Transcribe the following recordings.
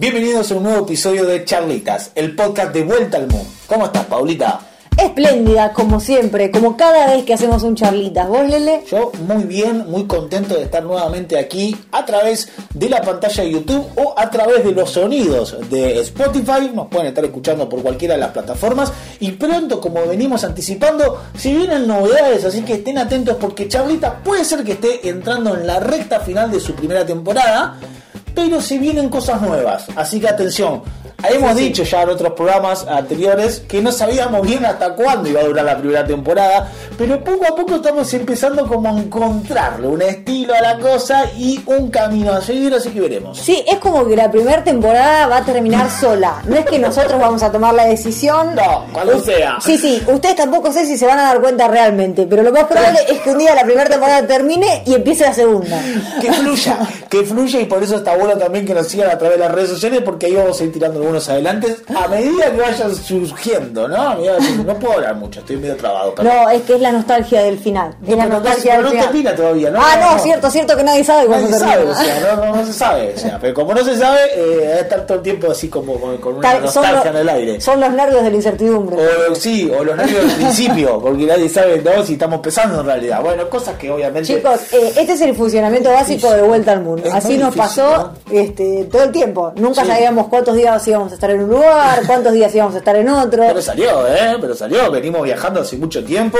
Bienvenidos a un nuevo episodio de Charlitas, el podcast de Vuelta al Mundo. ¿Cómo estás, Paulita? Espléndida, como siempre, como cada vez que hacemos un charlitas. ¿Vos, Lele? Yo muy bien, muy contento de estar nuevamente aquí a través de la pantalla de YouTube o a través de los sonidos de Spotify. Nos pueden estar escuchando por cualquiera de las plataformas. Y pronto, como venimos anticipando, si vienen novedades, así que estén atentos porque Charlitas puede ser que esté entrando en la recta final de su primera temporada. Pero se vienen cosas nuevas, así que atención, Hemos dicho ya en otros programas anteriores que no sabíamos bien hasta cuándo iba a durar la primera temporada, pero poco a poco estamos empezando como a encontrarle un estilo a la cosa y un camino a seguir, así que veremos. Sí, es como que la primera temporada va a terminar sola. No es que nosotros vamos a tomar la decisión. No, cuando sea. Sí, sí, ustedes tampoco sé si se van a dar cuenta realmente, pero lo más probable es que un día la primera temporada termine y empiece la segunda. Que fluya, que fluya y por eso está bueno también que nos sigan a través de las redes sociales porque ahí vamos a ir tirando algunos adelantes a medida que vayan surgiendo, ¿no? No puedo hablar mucho, estoy medio trabado. No, es que es la nostalgia del final. Es la nostalgia del no final. termina todavía, ¿no? Ah, no, cierto, cierto que nadie sabe cuándo nadie sabe, o sea, no, no, se sabe. O sea, pero como no se sabe, eh, estar todo el tiempo así como con, una nostalgia en el aire. Son los nervios de la incertidumbre. O, sí, o los nervios del principio, porque nadie sabe ¿no? si estamos pesando en realidad. Bueno, cosas que obviamente. Chicos, eh, este es el funcionamiento básico de vuelta al mundo. Así nos pasó este, todo el tiempo. Nunca sabíamos cuántos días íbamos a estar en un lugar, cuántos días íbamos a estar en otro. Pero salió, ¿eh? Pero salió. Venimos viajando hace mucho tiempo.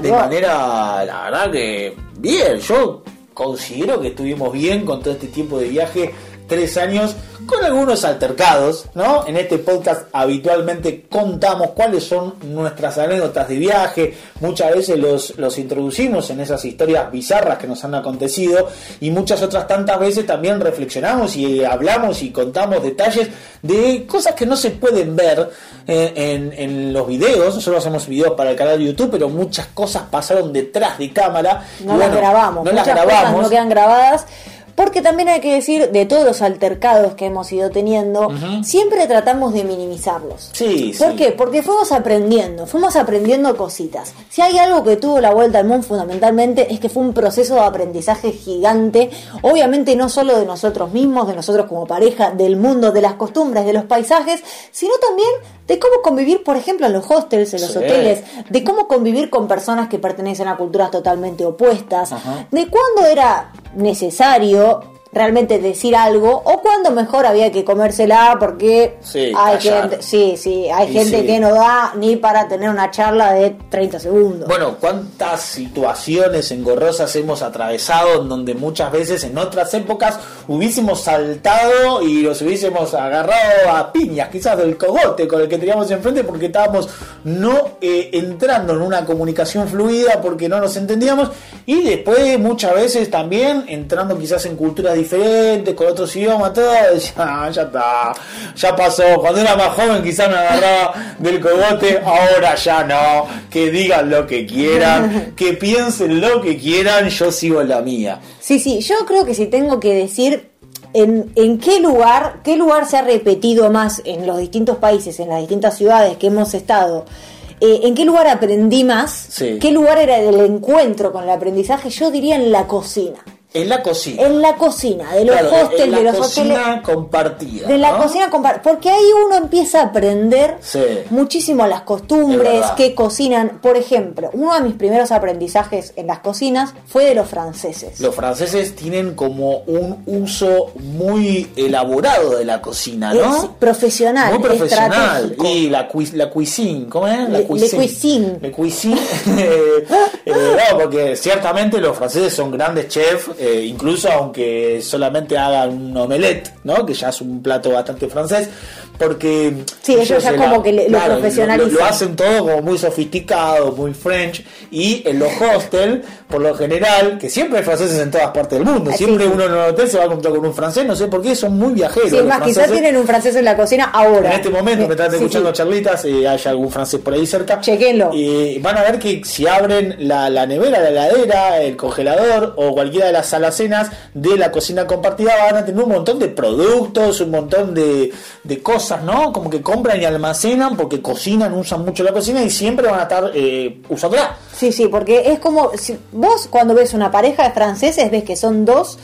De manera, la verdad que bien. Yo considero que estuvimos bien con todo este tiempo de viaje. Tres años con algunos altercados, ¿no? En este podcast habitualmente contamos cuáles son nuestras anécdotas de viaje, muchas veces los, los introducimos en esas historias bizarras que nos han acontecido y muchas otras tantas veces también reflexionamos y hablamos y contamos detalles de cosas que no se pueden ver eh, en, en, los videos, nosotros hacemos videos para el canal de YouTube, pero muchas cosas pasaron detrás de cámara. No las grabamos, no las grabamos. no quedan grabadas porque también hay que decir, de todos los altercados que hemos ido teniendo, siempre tratamos de minimizarlos. Sí, ¿Por qué? Porque fuimos aprendiendo, fuimos aprendiendo cositas. Si hay algo que tuvo la vuelta al mundo fundamentalmente es que fue un proceso de aprendizaje gigante, obviamente no solo de nosotros mismos, de nosotros como pareja, del mundo, de las costumbres, de los paisajes, sino también de cómo convivir, por ejemplo, en los hostels, en los hoteles, de cómo convivir con personas que pertenecen a culturas totalmente opuestas, de cuándo era necesario を realmente decir algo o cuando mejor había que comérsela porque hay gente, sí, sí, hay gente que no da ni para tener una charla de 30 segundos. Bueno, cuántas situaciones engorrosas hemos atravesado en donde muchas veces en otras épocas hubiésemos saltado y los hubiésemos agarrado a piñas, quizás del cogote con el que teníamos enfrente porque estábamos no eh, entrando en una comunicación fluida porque no nos entendíamos y después muchas veces también entrando quizás en culturas diferente, con otros idiomas, todo, ya, ya está, ya pasó. Cuando era más joven quizás me agarraba del cogote, ahora ya no. Que digan lo que quieran, que piensen lo que quieran, yo sigo la mía. Sí, sí, yo creo que si tengo que decir en, en, qué lugar, qué lugar se ha repetido más en los distintos países, en las distintas ciudades que hemos estado. Eh, ¿En qué lugar aprendí más? ¿Qué lugar era el encuentro con el aprendizaje? Yo diría en la cocina. En la cocina. En la cocina, de los hostels, de, los cocina compartida. De la cocina compartida. Porque ahí uno empieza a aprender muchísimo las costumbres, que cocinan. Por ejemplo, uno de mis primeros aprendizajes en las cocinas fue de los franceses. Los franceses tienen como un uso muy elaborado de la cocina, ¿no? Es profesional. Muy profesional. Y la, la cuisine, ¿cómo es? La cuisine. Le cuisine. Eh, eh, no, porque ciertamente los franceses son grandes chefs eh, incluso aunque solamente hagan un omelette, ¿no? que ya es un plato bastante francés, porque sí, ellos, ya como que lo profesionalizan. Lo, hacen todo como muy sofisticado, muy French, y en los hostels, por lo general, que siempre hay franceses en todas partes del mundo, siempre uno en el hotel se va a encontrar con un francés, no sé por qué, son muy viajeros. Sí, más quizás tienen un francés en la cocina ahora. En este momento, me están escuchando charlitas, y hay algún francés por ahí cerca. Chequenlo. Y van a ver que si abren la, la nevera, la heladera, el congelador o cualquiera de las alacenas de la cocina compartida van a tener un montón de productos, un montón de, cosas, ¿no? Como que compran y almacenan porque cocinan, usan mucho la cocina y siempre van a estar eh, usándola. Sí, sí, porque es como si vos cuando ves una pareja de franceses ves que son dos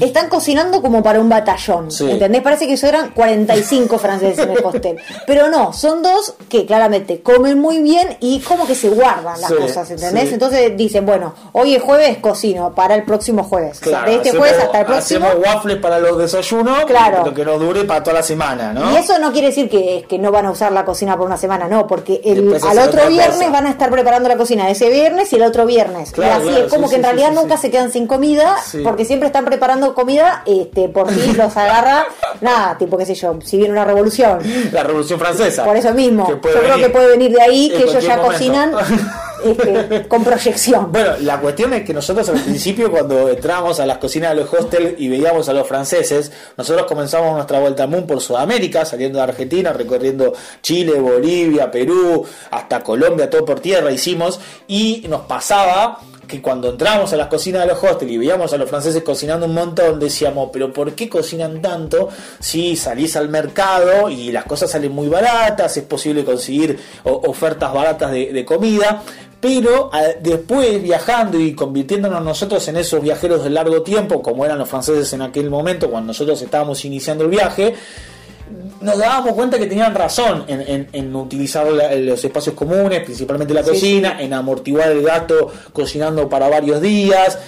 están cocinando como para un batallón. ¿Entendés? Parece que eso eran 45 franceses en el hostel. Pero no, son dos que claramente comen muy bien y como que se guardan las cosas, ¿entendés? Entonces dicen, bueno, hoy es jueves, cocino para el próximo jueves. de este jueves hasta el próximo. Hacemos waffles para los desayunos, claro. lo que nos dure para toda la semana, ¿no? Y eso no quiere decir que, que no van a usar la cocina por una semana, no, porque el, al otro viernes van a estar preparando la cocina ese viernes y el otro viernes. y así es como que en realidad nunca se quedan sin comida, porque siempre están preparando comida, este, por si los agarra, nada, tipo qué sé yo, si viene una revolución. La revolución francesa. Por eso mismo. Yo creo que puede venir de ahí, que ellos ya cocinan. Este, con proyección. Bueno, la cuestión es que nosotros al principio cuando entramos a las cocinas de los hostels y veíamos a los franceses, nosotros comenzamos nuestra vuelta al mundo por Sudamérica, saliendo de Argentina, recorriendo Chile, Bolivia, Perú, hasta Colombia, todo por tierra hicimos y nos pasaba que cuando entramos a las cocinas de los hostels y veíamos a los franceses cocinando un montón, decíamos, pero ¿por qué cocinan tanto si salís al mercado y las cosas salen muy baratas, es posible conseguir ofertas baratas de comida? pero después viajando y convirtiéndonos nosotros en esos viajeros de largo tiempo, como eran los franceses en aquel momento, cuando nosotros estábamos iniciando el viaje, nos dábamos cuenta que tenían razón en, utilizar los espacios comunes, principalmente la cocina, en amortiguar el gasto cocinando para varios días,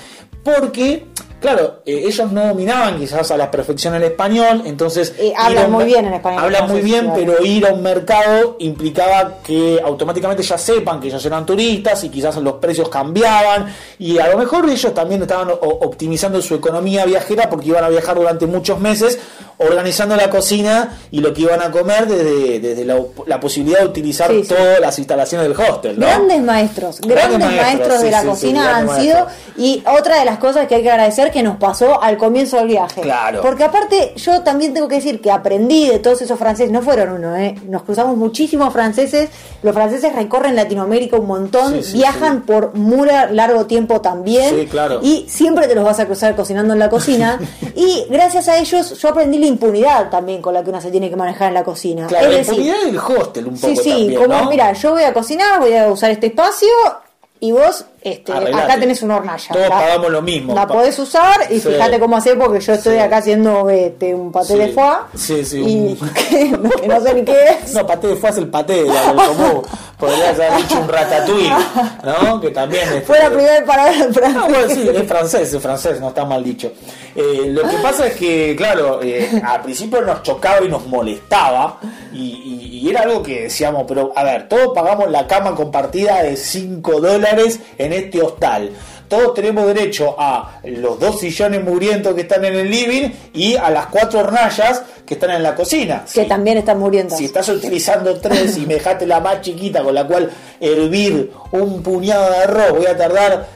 porque Claro, eh, ellos no dominaban quizás a la perfección el español, entonces... Eh, hablan muy bien en español. Hablan muy bien, pero ir a un mercado implicaba que automáticamente ya sepan que ellos eran turistas y quizás los precios cambiaban y a lo mejor ellos también estaban optimizando su economía viajera porque iban a viajar durante muchos meses organizando la cocina y lo que iban a comer desde, desde la, posibilidad de utilizar todas las instalaciones del hostel. Grandes maestros, grandes, maestros, de la cocina han sido y otra de las cosas que hay que agradecer que nos pasó al comienzo del viaje. Claro. Porque aparte, yo también tengo que decir que aprendí de todos esos franceses, no fueron uno, ¿eh? nos cruzamos muchísimos franceses. Los franceses recorren Latinoamérica un montón, viajan por muy largo tiempo también. claro. Y siempre te los vas a cruzar cocinando en la cocina. y gracias a ellos, yo aprendí la impunidad también con la que uno se tiene que manejar en la cocina. Claro, la impunidad del hostel un poco. Sí, sí, como, mira, yo voy a cocinar, voy a usar este espacio y vos este, acá tenés una hornalla. Todos pagamos lo mismo. La podés usar y fíjate cómo hacer porque yo estoy acá haciendo este, un paté de foie. Sí, sí. Y que, no sé ni qué es. No, paté de foie es el paté, como podrías haber dicho un ratatouille, ¿no? Que también es. Fue la primera palabra en francés. Ah, bueno, sí, es francés, es francés, no está mal dicho. Eh, lo que pasa es que, claro, eh, al principio nos chocaba y nos molestaba y, y era algo que decíamos, pero a ver, todos pagamos la cama compartida de 5 dólares en este hostal. Todos tenemos derecho a los dos sillones mugrientos que están en el living y a las cuatro hornallas que están en la cocina. Que también están muriendo. Si estás utilizando tres y me dejaste la más chiquita con la cual hervir un puñado de arroz, voy a tardar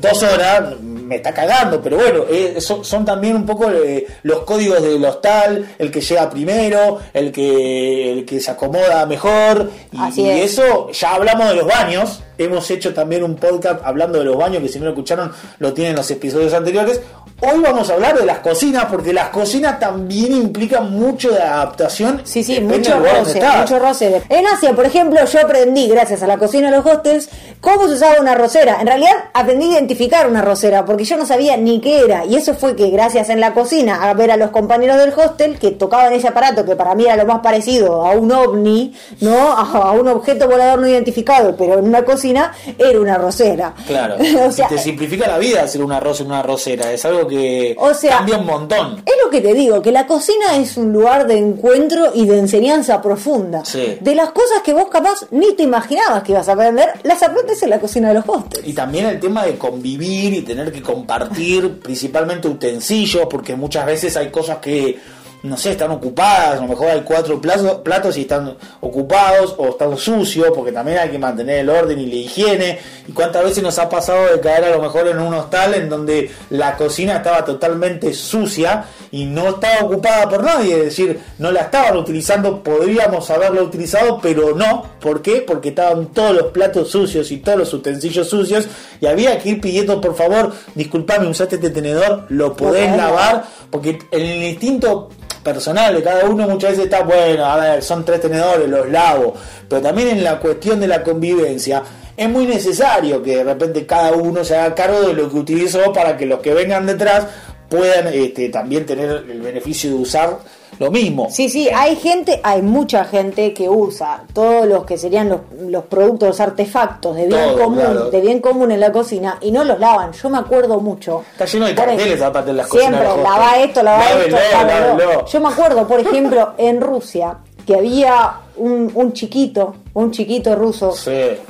dos horas, me está cagando, pero bueno, eh, son, también un poco eh, los códigos del hostal, el que llega primero, el que, el que se acomoda mejor, y, y eso ya hablamos de los baños, hemos hecho también un podcast hablando de los baños, que si no lo escucharon lo tienen en los episodios anteriores, Hoy vamos a hablar de las cocinas, porque las cocinas también implican mucho de adaptación. Sí, sí, mucho roce, mucho roce. En Asia, por ejemplo, yo aprendí, gracias a la cocina de los hostels, cómo se usaba una rosera. En realidad, aprendí a identificar una rosera, porque yo no sabía ni qué era. Y eso fue que, gracias en la cocina, a ver a los compañeros del hostel que tocaban ese aparato, que para mí era lo más parecido a un ovni, ¿no? A, un objeto volador no identificado, pero en una cocina era una rosera. Claro. o sea, te simplifica la vida hacer un arroz en una rosera. Es algo que o sea, cambia un montón. Es lo que te digo, que la cocina es un lugar de encuentro y de enseñanza profunda. De las cosas que vos capaz ni te imaginabas que ibas a aprender, las aprendes en la cocina de los hostels. Y también el tema de convivir y tener que compartir principalmente utensilios, porque muchas veces hay cosas que no sé, están ocupadas, a lo mejor hay cuatro platos, y están ocupados o están sucios, porque también hay que mantener el orden y la higiene. ¿Y cuántas veces nos ha pasado de caer a lo mejor en un hostal en donde la cocina estaba totalmente sucia y no estaba ocupada por nadie? Es decir, no la estaban utilizando, podríamos haberla utilizado, pero no. ¿Por qué? Porque estaban todos los platos sucios y todos los utensilios sucios y había que ir pidiendo, por favor, disculpame, usaste este tenedor, lo podés lavar, porque el instinto personal de cada uno muchas veces está, bueno, a ver, son tres tenedores, los lavo, pero también en la cuestión de la convivencia es muy necesario que de repente cada uno se haga cargo de lo que utilizó para que los que vengan detrás puedan este, también tener el beneficio de usar lo mismo. Sí, sí, hay gente, hay mucha gente que usa todos los que serían los, los productos, los artefactos de bien común, de bien común en la cocina y no los lavan. Yo me acuerdo mucho. Está lleno de carteles aparte en las Siempre, lava esto, lava esto, Yo me acuerdo, por ejemplo, en Rusia, que había un, un chiquito, un chiquito ruso,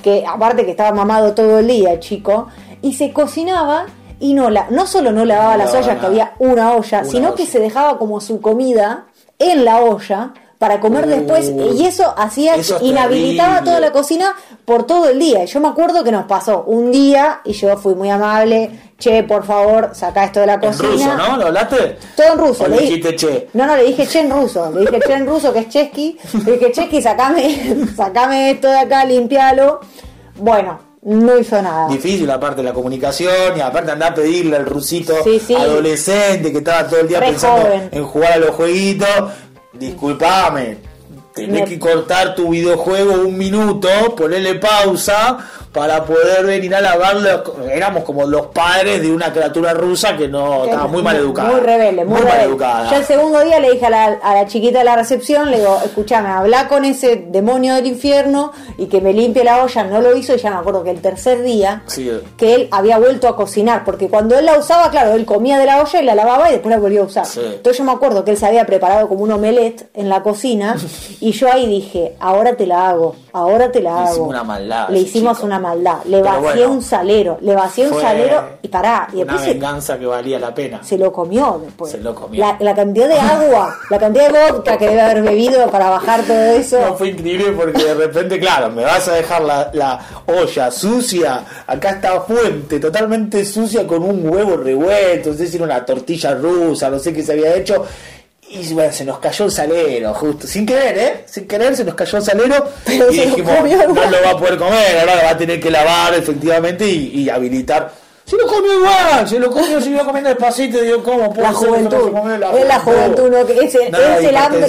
que aparte que estaba mamado todo el día, chico, y se cocinaba y no la, no solo no lavaba las ollas, que había una olla, sino que se dejaba como su comida en la olla para comer después y eso hacía inhabilitaba toda la cocina por todo el día. Yo me acuerdo que nos pasó un día y yo fui muy amable, che, por favor, saca esto de la cocina. En ruso, ¿no? ¿Lo hablaste? Todo en ruso. le dijiste che? No, no, le dije che en ruso. Le dije che en ruso, que es chesky. Le dije, chesky, sacame, sacame esto de acá, limpialo. Bueno, no hizo nada. Difícil aparte de la comunicación y aparte andar a pedirle al rusito adolescente que estaba todo el día pensando en jugar a los jueguitos. Disculpame, tenés que cortar tu videojuego un minuto, ponerle pausa para poder venir a lavarlo. Éramos como los padres de una criatura rusa que no estaba muy mal educada. Muy rebelde, muy, mal educada. Yo el segundo día le dije a la, a la chiquita de la recepción, le digo, escúchame, habla con ese demonio del infierno y que me limpie la olla. No lo hizo y ya me acuerdo que el tercer día que él había vuelto a cocinar, porque cuando él la usaba, claro, él comía de la olla y la lavaba y después la volvió a usar. Entonces yo me acuerdo que él se había preparado como un omelette en la cocina y yo ahí dije, ahora te la hago, ahora te la hago. Una maldad, le hicimos una maldad. Le vacié un salero, le vacié un salero y pará. Y una venganza que valía la pena. Se lo comió después. Se lo comió. La, cantidad de agua, la cantidad de vodka que debe haber bebido para bajar todo eso. No, fue increíble porque de repente, claro, me vas a dejar la, la olla sucia. Acá está fuente, totalmente sucia con un huevo revuelto. No sé si era una tortilla rusa, no sé qué se había hecho y bueno, se nos cayó el salero, justo. Sin querer, ¿eh? Sin querer se nos cayó el salero. y dijimos, no lo va a poder comer, ahora lo va a tener que lavar efectivamente y habilitar se lo comió igual, se lo comió, se iba comiendo despacito, digo, ¿cómo La juventud, es la juventud, ¿no? Que es, el, es el hambre,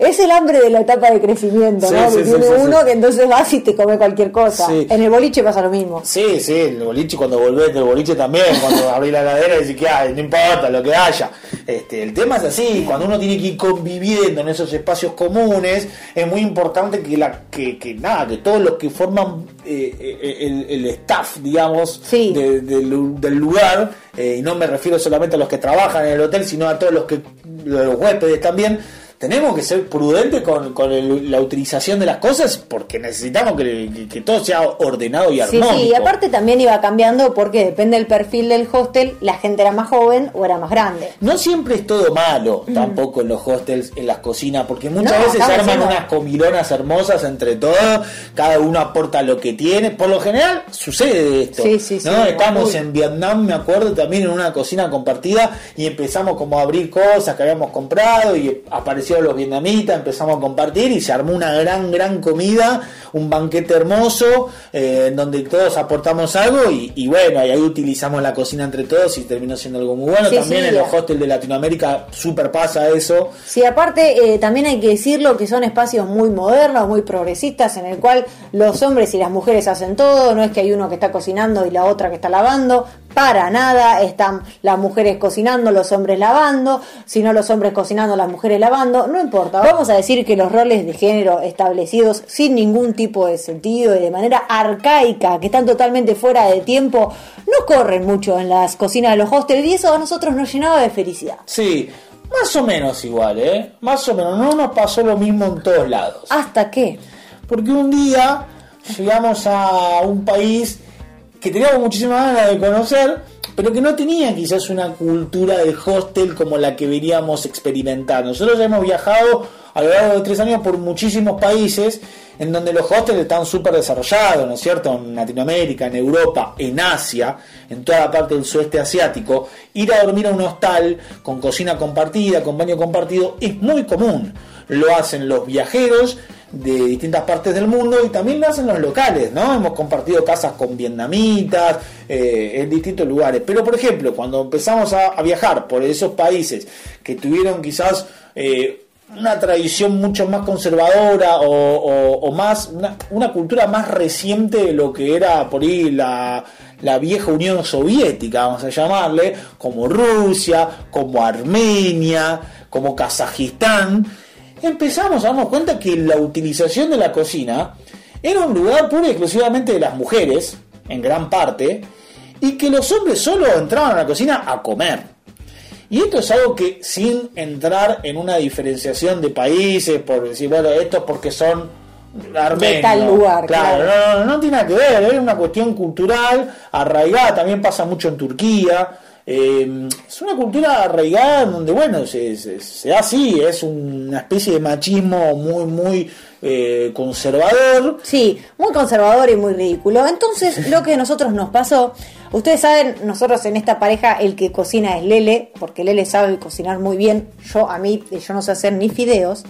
es el hambre de la etapa de crecimiento, ¿no? que tiene uno que entonces vas y te come cualquier cosa. En el boliche pasa lo mismo. Sí, sí, el boliche cuando volvés del boliche también, cuando abrís la cadera y decís que hay, no importa lo que haya. Este, el tema es así, cuando uno tiene que ir conviviendo en esos espacios comunes, es muy importante que la, que, que nada, que todos los que forman eh, eh, el, el, staff, digamos, sí del lugar, eh, y no me refiero solamente a los que trabajan en el hotel, sino a todos los que los huéspedes también, tenemos que ser prudentes con, la utilización de las cosas porque necesitamos que, todo sea ordenado y armónico. Sí, sí, y aparte también iba cambiando porque depende del perfil del hostel, la gente era más joven o era más grande. No siempre es todo malo tampoco en los hostels, en las cocinas, porque muchas veces se arman unas comilonas hermosas entre todos, cada uno aporta lo que tiene. Por lo general sucede esto. Sí, sí, ¿no? Estamos en Vietnam, me acuerdo, también en una cocina compartida y empezamos como a abrir cosas que habíamos comprado y apareció los vietnamitas, empezamos a compartir y se armó una gran, gran comida, un banquete hermoso, eh, en donde todos aportamos algo y, bueno, y ahí utilizamos la cocina entre todos y terminó siendo algo muy bueno. también en los hostels de Latinoamérica super pasa eso. Sí, aparte eh, también hay que decirlo que son espacios muy modernos, muy progresistas, en el cual los hombres y las mujeres hacen todo, no es que hay uno que está cocinando y la otra que está lavando, para nada, están las mujeres cocinando, los hombres lavando, sino los hombres cocinando, las mujeres lavando, no importa, vamos a decir que los roles de género establecidos sin ningún tipo de sentido y de manera arcaica, que están totalmente fuera de tiempo, no corren mucho en las cocinas de los hostels y eso a nosotros nos llenaba de felicidad. Sí, más o menos igual, ¿eh? Más o menos, no nos pasó lo mismo en todos lados. ¿Hasta qué? Porque un día llegamos a un país que teníamos muchísimas ganas de conocer, pero que no tenía quizás una cultura de hostel como la que veníamos experimentando. Nosotros ya hemos viajado a lo largo de tres años por muchísimos países en donde los hostels están súper desarrollados, ¿no es cierto? En Latinoamérica, en Europa, en Asia, en toda la parte del sudeste asiático, ir a dormir a un hostal con cocina compartida, con baño compartido, es muy común. Lo hacen los viajeros de distintas partes del mundo y también lo hacen los locales, ¿no? Hemos compartido casas con vietnamitas eh, en distintos lugares. Pero, por ejemplo, cuando empezamos a, viajar por esos países que tuvieron quizás eh, una tradición mucho más conservadora o, más una, cultura más reciente de lo que era por ahí la, la vieja Unión Soviética, vamos a llamarle, como Rusia, como Armenia, como Kazajistán, empezamos a darnos cuenta que la utilización de la cocina era un lugar puro y exclusivamente de las mujeres, en gran parte, y que los hombres solo entraban a la cocina a comer. Y esto es algo que sin entrar en una diferenciación de países, por decir, bueno, esto es porque son armenios. De tal lugar, claro. No, no, no tiene nada que ver, es una cuestión cultural, arraigada, también pasa mucho en Turquía. Eh, es una cultura arraigada donde, bueno, se, se, se da así, es una especie de machismo muy, muy eh, conservador. Sí, muy conservador y muy ridículo. Entonces, lo que a nosotros nos pasó, ustedes saben, nosotros en esta pareja el que cocina es Lele, porque Lele sabe cocinar muy bien. Yo a mí, yo no sé hacer ni fideos.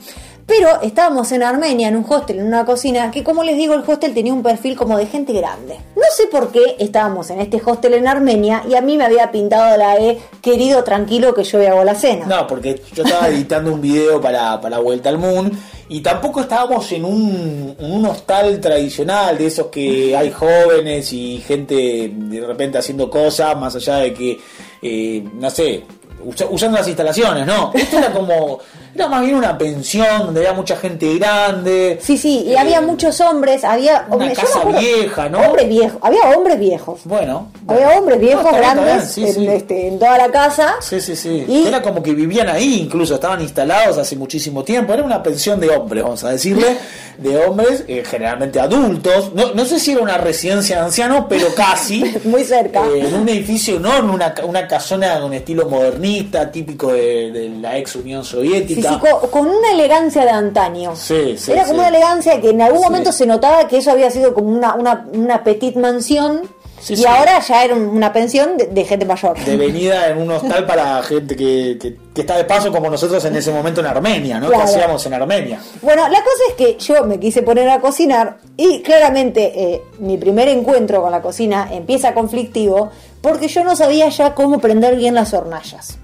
Pero estábamos en Armenia, en un hostel, en una cocina, que como les digo, el hostel tenía un perfil como de gente grande. No sé por qué estábamos en este hostel en Armenia y a mí me había pintado la E, querido, tranquilo, que yo hago la cena. No, porque yo estaba editando un video para, para Vuelta al Moon y tampoco estábamos en un, un hostal tradicional de esos que hay jóvenes y gente de repente haciendo cosas, más allá de que, eh, no sé, usando las instalaciones, ¿no. Esto era como, era más bien una pensión donde había mucha gente grande. Sí, sí, y eh, había muchos hombres, había una casa vieja, ¿no? Hombres viejos, había hombres viejos. Bueno, había hombres viejos grandes sí, en, sí. Este, en, toda la casa. Sí, sí, sí. Y... Era como que vivían ahí, incluso estaban instalados hace muchísimo tiempo. Era una pensión de hombres, vamos a decirle, de hombres, eh, generalmente adultos. No, no, sé si era una residencia de ancianos, pero casi. Muy cerca. Eh, en un edificio enorme, una, una casona con estilo modernista típico de, de la ex Unión Soviética. Sí, sí, con, con, una elegancia de antaño. Sí, sí, Era como una elegancia que en algún momento se notaba que eso había sido como una, una, una petite mansión. y ahora ya era una pensión de, de, gente mayor. Devenida en un hostal para gente que, que, que, está de paso como nosotros en ese momento en Armenia, ¿no? Claro. Que hacíamos en Armenia. Bueno, la cosa es que yo me quise poner a cocinar y claramente eh, mi primer encuentro con la cocina empieza conflictivo porque yo no sabía ya cómo prender bien las hornallas.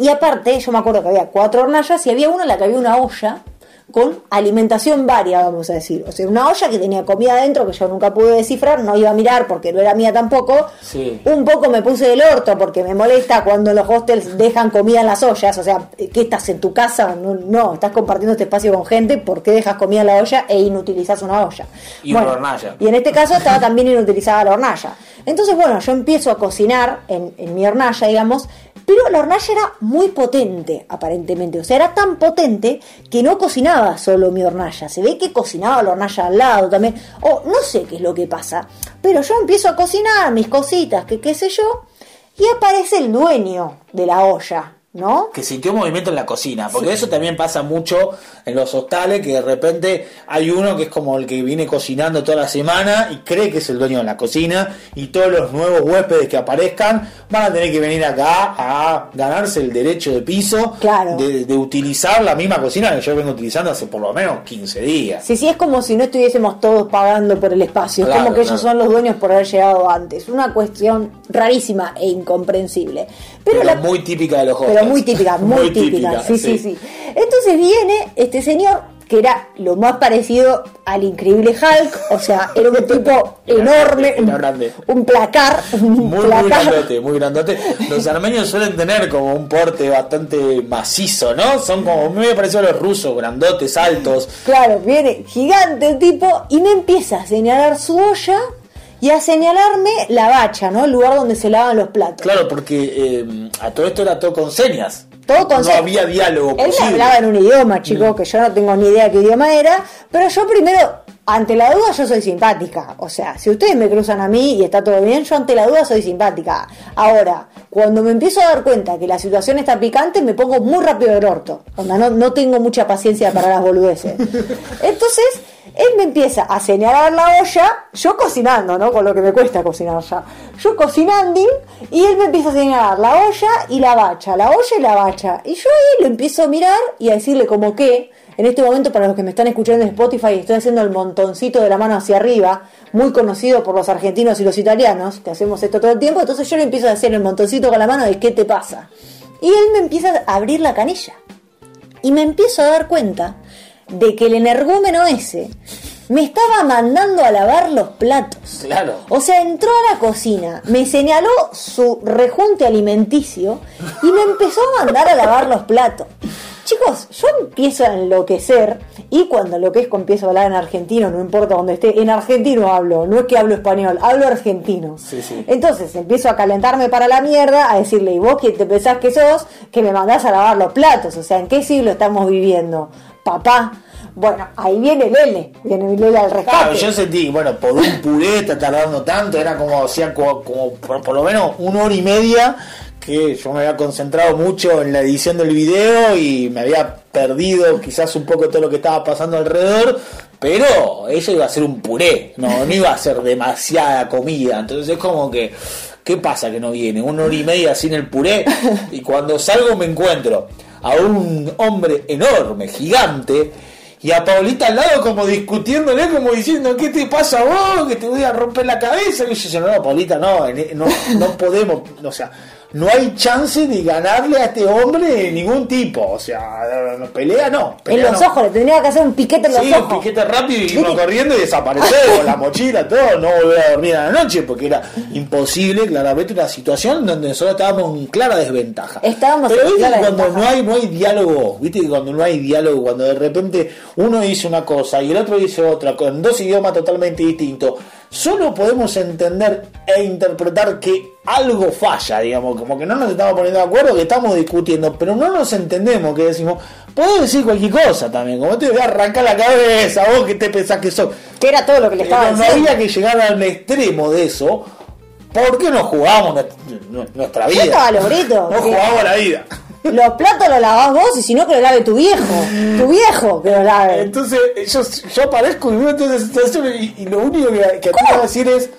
Y aparte, yo me acuerdo que había cuatro hornallas y había una en la que había una olla con alimentación varia, vamos a decir. O sea, una olla que tenía comida adentro que yo nunca pude descifrar, no iba a mirar porque no era mía tampoco. Sí. Un poco me puse del orto porque me molesta cuando los hostels dejan comida en las ollas. O sea, ¿qué estás en tu casa? No, no estás compartiendo este espacio con gente, ¿por qué dejas comida en la olla e inutilizas una olla? Y bueno, una hornalla. Y en este caso estaba también inutilizada la hornalla. Entonces, bueno, yo empiezo a cocinar en, en mi hornalla, digamos, pero la hornalla era muy potente, aparentemente. O sea, era tan potente que no cocinaba solo mi hornalla. Se ve que cocinaba la hornalla al lado también. O no sé qué es lo que pasa. Pero yo empiezo a cocinar mis cositas, que qué sé yo. Y aparece el dueño de la olla. ¿No? Que sintió movimiento en la cocina, porque sí. eso también pasa mucho en los hostales, que de repente hay uno que es como el que viene cocinando toda la semana y cree que es el dueño de la cocina y todos los nuevos huéspedes que aparezcan van a tener que venir acá a ganarse el derecho de piso claro. de, de, utilizar la misma cocina que yo vengo utilizando hace por lo menos 15 días. Sí, sí, es como si no estuviésemos todos pagando por el espacio, claro, es como que claro. ellos son los dueños por haber llegado antes, una cuestión rarísima e incomprensible. Pero, pero la, muy típica de los hostels. Pero muy típica, muy, muy típica. típica. Sí, sí, sí, sí. Entonces viene este señor que era lo más parecido al increíble Hulk, o sea, era un tipo enorme, era grande. un placar, un muy, placar. muy grandote, muy grandote. Los armenios suelen tener como un porte bastante macizo, ¿no? Son como muy parecidos a los rusos, grandotes, altos. Claro, viene gigante el tipo y me empieza a señalar su olla y a señalarme la bacha, ¿no? El lugar donde se lavan los platos. Claro, porque eh, a todo esto era todo con señas. Todo con no señas. había diálogo Él posible. me hablaba en un idioma, chicos, mm. que yo no tengo ni idea qué idioma era, pero yo primero, ante la duda, yo soy simpática. O sea, si ustedes me cruzan a mí y está todo bien, yo ante la duda soy simpática. Ahora, cuando me empiezo a dar cuenta que la situación está picante, me pongo muy rápido del orto. Onda, no, no tengo mucha paciencia para las boludeces. Entonces, él me empieza a señalar la olla, yo cocinando, ¿no? Con lo que me cuesta cocinar ya. Yo cocinando y él me empieza a señalar la olla y la bacha, la olla y la bacha. Y yo ahí lo empiezo a mirar y a decirle como que, en este momento para los que me están escuchando en Spotify, estoy haciendo el montoncito de la mano hacia arriba, muy conocido por los argentinos y los italianos, que hacemos esto todo el tiempo, entonces yo le empiezo a hacer el montoncito con la mano de qué te pasa. Y él me empieza a abrir la canilla. Y me empiezo a dar cuenta de que el energúmeno ese me estaba mandando a lavar los platos. Claro. O sea, entró a la cocina, me señaló su rejunte alimenticio y me empezó a mandar a lavar los platos. Chicos, yo empiezo a enloquecer y cuando enloquezco empiezo a hablar en argentino, no importa dónde esté, en argentino hablo, no es que hablo español, hablo argentino. Sí, sí. Entonces empiezo a calentarme para la mierda, a decirle, ¿y vos quién te pensás que sos? Que me mandás a lavar los platos, o sea, ¿en qué siglo estamos viviendo? Papá. Bueno, ahí viene Lele, viene Lele al rescate. Claro, yo sentí, bueno, por un puré está tardando tanto, era como, hacía como, por, por lo menos una hora y media que yo me había concentrado mucho en la edición del video y me había perdido quizás un poco todo lo que estaba pasando alrededor, pero ella iba a ser un puré, no, no iba a ser demasiada comida, entonces es como que, ¿qué pasa que no viene? Una hora y media sin el puré y cuando salgo me encuentro a un hombre enorme, gigante, y a Paulita al lado como discutiéndole, como diciendo, ¿qué te pasa a vos? Que te voy a romper la cabeza. Y yo no, Paulita, no, no, no podemos, o sea, no hay chance de ganarle a este hombre de ningún tipo. O sea, pelea no. Pelea en los no. ojos, le tendría que hacer un piquete en los Sí, ojos. un piquete rápido y iba corriendo y desaparecer con la mochila, todo, no volver a dormir a la noche porque era imposible, claramente una situación donde nosotros estábamos en clara desventaja. Estábamos Pero en viste clara que cuando desventaja. no hay, no hay diálogo, viste que cuando no hay diálogo, cuando de repente uno dice una cosa y el otro dice otra, con dos idiomas totalmente distintos, solo podemos entender e interpretar que algo falla, digamos, como que no nos estamos poniendo de acuerdo, que estamos discutiendo, pero no nos entendemos, que decimos, podés decir cualquier cosa también, como te voy a arrancar la cabeza, vos que te pensás que sos. Que era todo lo que le estaba Pero no había que llegar al extremo de eso, porque no jugamos nuestra, nuestra Yo vida. estaba. No jugamos la vida. Los platos los lavás vos y si no que lo lave tu viejo. Tu viejo que lo lave. Entonces, yo, yo aparezco situación y, y lo único que, que te ¿Cómo? voy a decir es,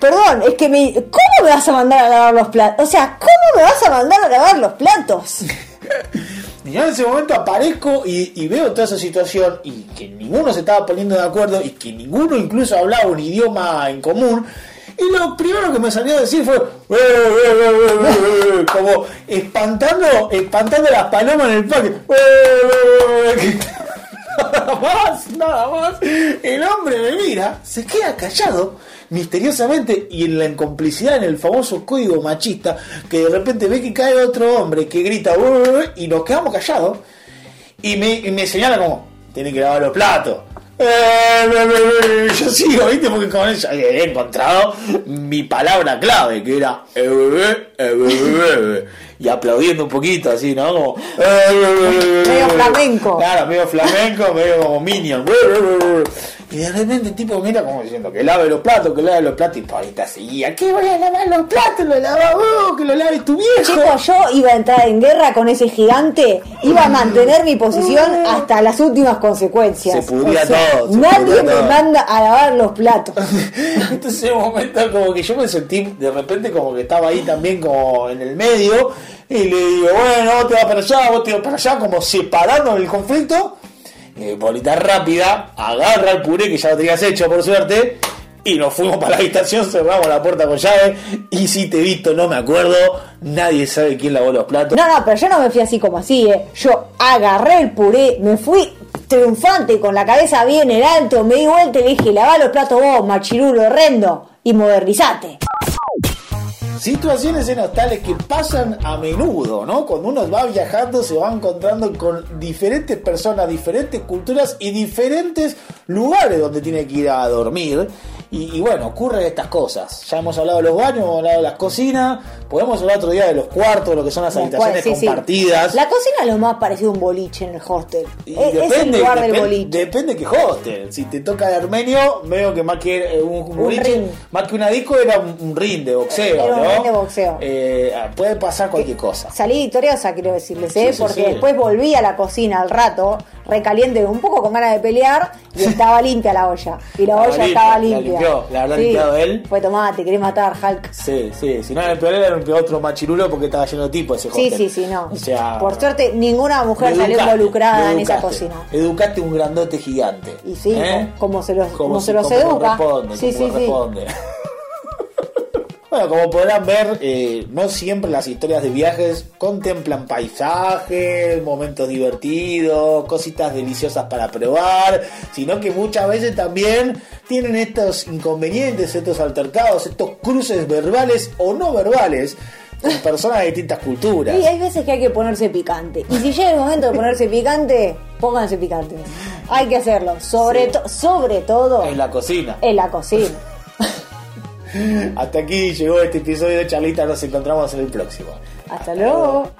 Perdón, es que me. ¿Cómo me vas a mandar a lavar los platos? O sea, ¿cómo me vas a mandar a lavar los platos? y yo en ese momento aparezco y, y veo toda esa situación y que ninguno se estaba poniendo de acuerdo y que ninguno incluso hablaba un idioma en común. Y lo primero que me salió a decir fue "Eh, eh, eh, eh, eh", como espantando, espantando las palomas en el parque. Nada más, nada más. El hombre me mira, se queda callado misteriosamente y en la incomplicidad, en el famoso código machista, que de repente ve que cae otro hombre que grita y nos quedamos callados y me, y me señala como, tiene que lavar los platos. Eh, Yo sigo, ¿viste? Porque con ella he encontrado mi palabra clave, que era eh, y aplaudiendo un poquito así, ¿no? Como Medio flamenco. Claro, medio flamenco, medio como minion. Y de repente el tipo mira como diciendo que lave los platos, que lave los platos y Paulita seguía, ¿qué voy a lavar los platos? Lo lavas vos, que lo lave tu viejo. Chicos, yo iba a entrar en guerra con ese gigante, iba a mantener mi posición hasta las últimas consecuencias. Se pudría todo, se nadie pudría me todo. manda a lavar los platos. Entonces en un momento como que yo me sentí de repente como que estaba ahí también como en el medio y le digo, bueno, vos te vas para allá, vos te vas para allá, como separando el conflicto. Y Paulita rápida, agarra el puré que ya lo tenías hecho por suerte y nos fuimos para la habitación, cerramos la puerta con llave y si te he visto no me acuerdo, nadie sabe quién lavó los platos. No, no, pero yo no me fui así como así, ¿eh? Yo agarré el puré, me fui triunfante con la cabeza bien en alto, me di vuelta y dije, lavá los platos vos, machirulo horrendo, y modernizate. Situaciones tales que pasan a menudo, ¿no? Cuando uno va viajando se va encontrando con diferentes personas, diferentes culturas y diferentes lugares donde tiene que ir a dormir. Y, y bueno, ocurren estas cosas. Ya hemos hablado de los baños, hemos hablado de las cocinas, podemos hablar otro día de los cuartos, lo que son las habitaciones Sí, sí. compartidas. La cocina es lo más parecido a un boliche en el hostel. Y es, es el lugar del boliche. Depende que hostel. Si te toca de armenio, veo que más que eh, un, boliche, ring. más que una disco era un, un ring de boxeo, Era un ¿no? ring de boxeo. Eh, puede pasar cualquier cosa. Salí victoriosa, quiero decirles, ¿eh? Sí, porque después volví a la cocina al rato, recaliente, un poco con ganas de pelear, y estaba limpia la olla. Y la olla estaba limpia. Limpió, la habrá Sí. limpiado él. Fue tomate, querés matar, Hulk. Sí, sí, si no era el peor, era un otro machirulo porque estaba lleno de tipo ese Sí, hostel. sí, sí, no. O sea, Por suerte, ninguna mujer salió involucrada en esa cocina. Educaste un grandote gigante. Y sí, ¿eh? como se los, como Como se los como educa. Responde, sí, como sí, sí. responde. Bueno, como podrán ver, eh, no siempre las historias de viajes contemplan paisajes, momentos divertidos, cositas deliciosas para probar, sino que muchas veces también tienen estos inconvenientes, estos altercados, estos cruces verbales o no verbales con personas de distintas culturas. Y hay veces que hay que ponerse picante. Y si llega el momento de ponerse picante, pónganse picante. Hay que hacerlo, sobre, sobre todo en la cocina. En la cocina. Hasta aquí llegó este episodio de Charlita. Nos encontramos en el próximo. Hasta luego.